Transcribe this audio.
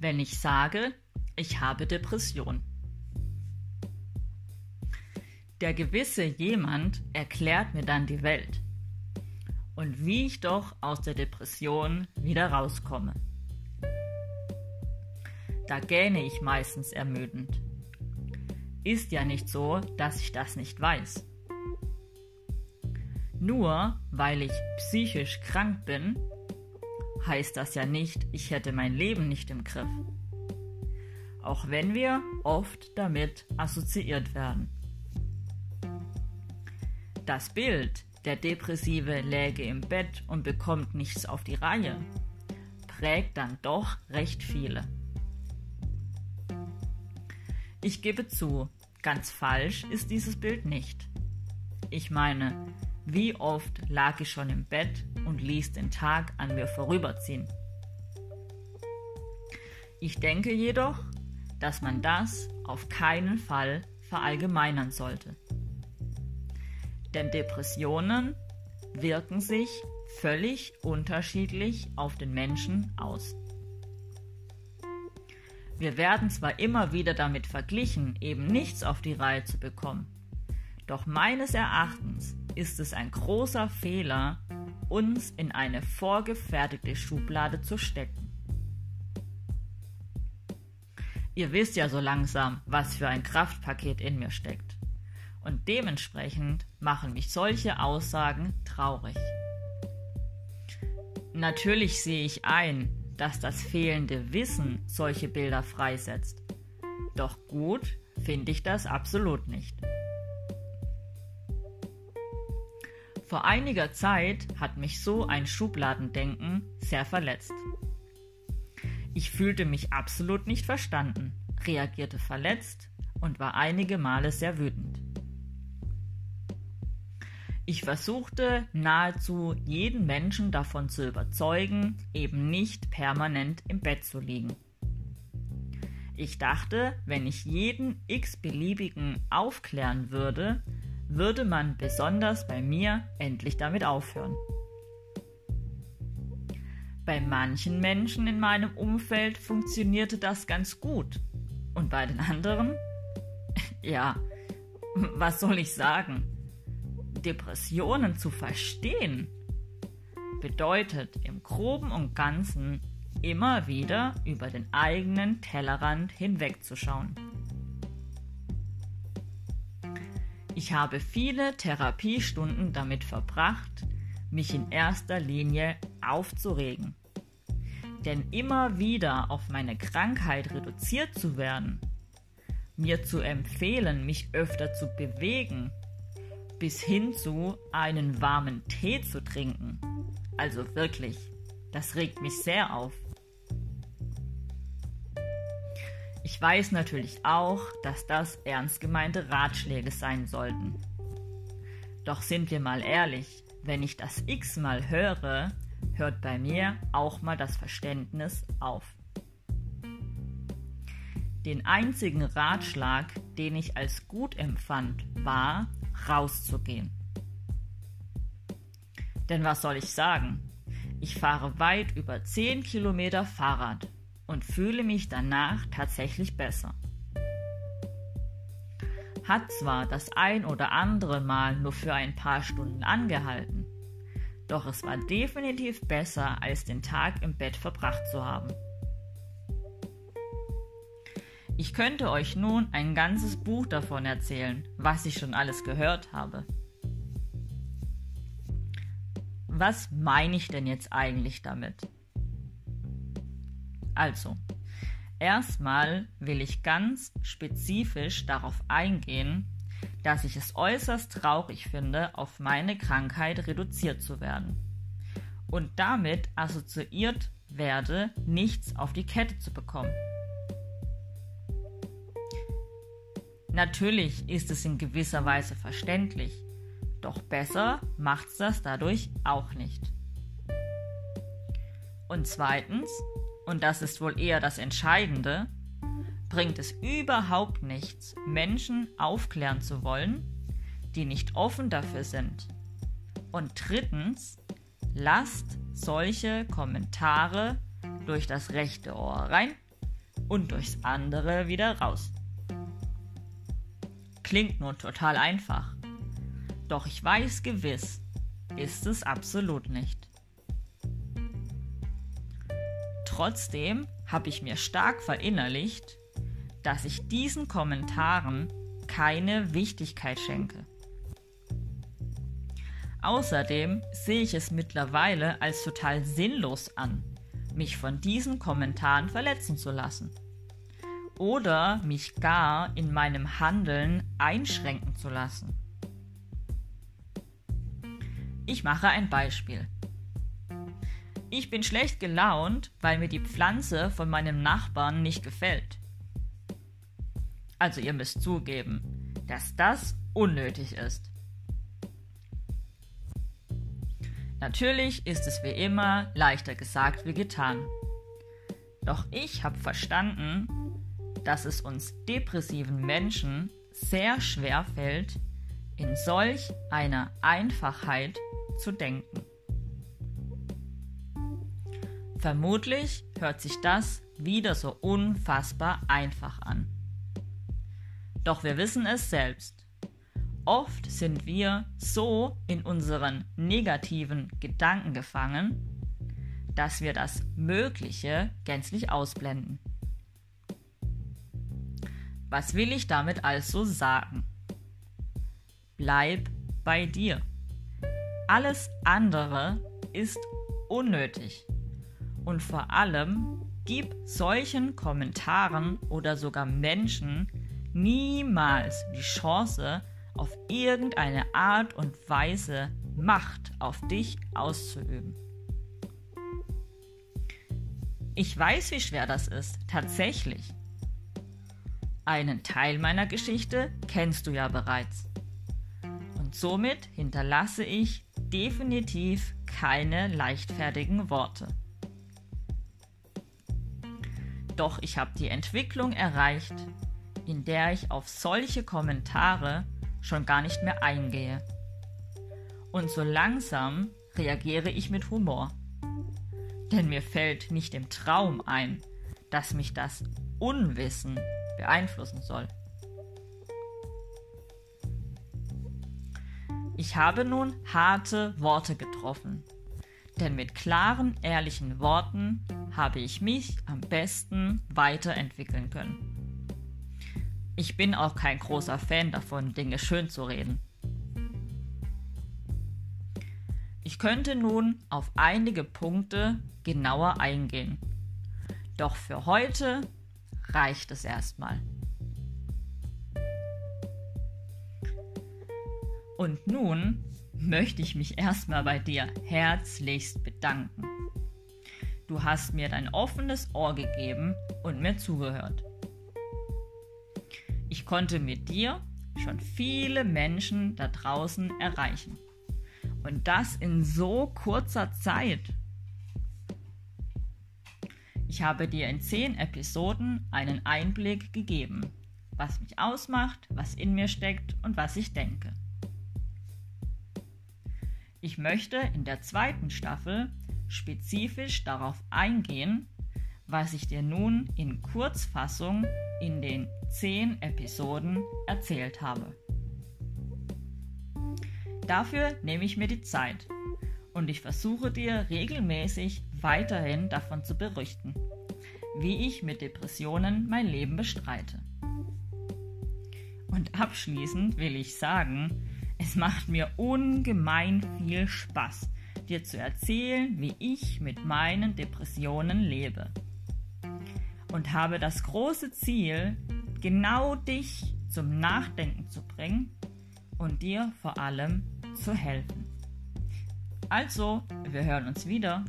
wenn ich sage, ich habe Depression. Der gewisse jemand erklärt mir dann die Welt und wie ich doch aus der Depression wieder rauskomme. Da gähne ich meistens ermüdend. Ist ja nicht so, dass ich das nicht weiß. Nur weil ich psychisch krank bin, heißt das ja nicht, ich hätte mein Leben nicht im Griff. Auch wenn wir oft damit assoziiert werden. Das Bild, der Depressive läge im Bett und bekommt nichts auf die Reihe, prägt dann doch recht viele. Ich gebe zu, ganz falsch ist dieses Bild nicht. Ich meine, wie oft lag ich schon im Bett und ließ den Tag an mir vorüberziehen. Ich denke jedoch, dass man das auf keinen Fall verallgemeinern sollte. Denn Depressionen wirken sich völlig unterschiedlich auf den Menschen aus. Wir werden zwar immer wieder damit verglichen, eben nichts auf die Reihe zu bekommen, doch meines Erachtens ist es ein großer Fehler, uns in eine vorgefertigte Schublade zu stecken. Ihr wisst ja so langsam, was für ein Kraftpaket in mir steckt. Und dementsprechend machen mich solche Aussagen traurig. Natürlich sehe ich ein, dass das fehlende Wissen solche Bilder freisetzt. Doch gut finde ich das absolut nicht. Vor einiger Zeit hat mich so ein Schubladendenken sehr verletzt. Ich fühlte mich absolut nicht verstanden, reagierte verletzt und war einige Male sehr wütend. Ich versuchte nahezu jeden Menschen davon zu überzeugen, eben nicht permanent im Bett zu liegen. Ich dachte, wenn ich jeden x-beliebigen aufklären würde, würde man besonders bei mir endlich damit aufhören. Bei manchen Menschen in meinem Umfeld funktionierte das ganz gut. Und bei den anderen? Ja, was soll ich sagen? Depressionen zu verstehen bedeutet im groben und ganzen immer wieder über den eigenen Tellerrand hinwegzuschauen. Ich habe viele Therapiestunden damit verbracht, mich in erster Linie aufzuregen. Denn immer wieder auf meine Krankheit reduziert zu werden, mir zu empfehlen, mich öfter zu bewegen, bis hin zu einen warmen Tee zu trinken. Also wirklich, das regt mich sehr auf. Ich weiß natürlich auch, dass das ernst gemeinte Ratschläge sein sollten. Doch sind wir mal ehrlich, wenn ich das x-mal höre, hört bei mir auch mal das Verständnis auf. Den einzigen Ratschlag, den ich als gut empfand, war, rauszugehen. Denn was soll ich sagen? Ich fahre weit über 10 Kilometer Fahrrad und fühle mich danach tatsächlich besser. Hat zwar das ein oder andere Mal nur für ein paar Stunden angehalten, doch es war definitiv besser, als den Tag im Bett verbracht zu haben. Ich könnte euch nun ein ganzes Buch davon erzählen, was ich schon alles gehört habe. Was meine ich denn jetzt eigentlich damit? Also, erstmal will ich ganz spezifisch darauf eingehen, dass ich es äußerst traurig finde, auf meine Krankheit reduziert zu werden und damit assoziiert werde, nichts auf die Kette zu bekommen. Natürlich ist es in gewisser Weise verständlich, doch besser macht's das dadurch auch nicht. Und zweitens, und das ist wohl eher das Entscheidende, bringt es überhaupt nichts, Menschen aufklären zu wollen, die nicht offen dafür sind. Und drittens, lasst solche Kommentare durch das rechte Ohr rein und durchs andere wieder raus. Klingt nun total einfach. Doch ich weiß gewiss, ist es absolut nicht. Trotzdem habe ich mir stark verinnerlicht, dass ich diesen Kommentaren keine Wichtigkeit schenke. Außerdem sehe ich es mittlerweile als total sinnlos an, mich von diesen Kommentaren verletzen zu lassen. Oder mich gar in meinem Handeln einschränken zu lassen. Ich mache ein Beispiel. Ich bin schlecht gelaunt, weil mir die Pflanze von meinem Nachbarn nicht gefällt. Also ihr müsst zugeben, dass das unnötig ist. Natürlich ist es wie immer leichter gesagt wie getan. Doch ich habe verstanden, dass es uns depressiven Menschen sehr schwer fällt, in solch einer Einfachheit zu denken. Vermutlich hört sich das wieder so unfassbar einfach an. Doch wir wissen es selbst. Oft sind wir so in unseren negativen Gedanken gefangen, dass wir das Mögliche gänzlich ausblenden. Was will ich damit also sagen? Bleib bei dir. Alles andere ist unnötig. Und vor allem gib solchen Kommentaren oder sogar Menschen niemals die Chance, auf irgendeine Art und Weise Macht auf dich auszuüben. Ich weiß, wie schwer das ist, tatsächlich. Einen Teil meiner Geschichte kennst du ja bereits. Und somit hinterlasse ich definitiv keine leichtfertigen Worte. Doch ich habe die Entwicklung erreicht, in der ich auf solche Kommentare schon gar nicht mehr eingehe. Und so langsam reagiere ich mit Humor. Denn mir fällt nicht im Traum ein, dass mich das Unwissen beeinflussen soll. Ich habe nun harte Worte getroffen, denn mit klaren, ehrlichen Worten habe ich mich am besten weiterentwickeln können. Ich bin auch kein großer Fan davon, Dinge schön zu reden. Ich könnte nun auf einige Punkte genauer eingehen. Doch für heute reicht es erstmal. Und nun möchte ich mich erstmal bei dir herzlichst bedanken. Du hast mir dein offenes Ohr gegeben und mir zugehört. Ich konnte mit dir schon viele Menschen da draußen erreichen. Und das in so kurzer Zeit. Ich habe dir in zehn Episoden einen Einblick gegeben, was mich ausmacht, was in mir steckt und was ich denke. Ich möchte in der zweiten Staffel spezifisch darauf eingehen, was ich dir nun in Kurzfassung in den zehn Episoden erzählt habe. Dafür nehme ich mir die Zeit und ich versuche dir regelmäßig weiterhin davon zu berichten, wie ich mit Depressionen mein Leben bestreite. Und abschließend will ich sagen, es macht mir ungemein viel Spaß, dir zu erzählen, wie ich mit meinen Depressionen lebe. Und habe das große Ziel, genau dich zum Nachdenken zu bringen und dir vor allem zu helfen. Also, wir hören uns wieder.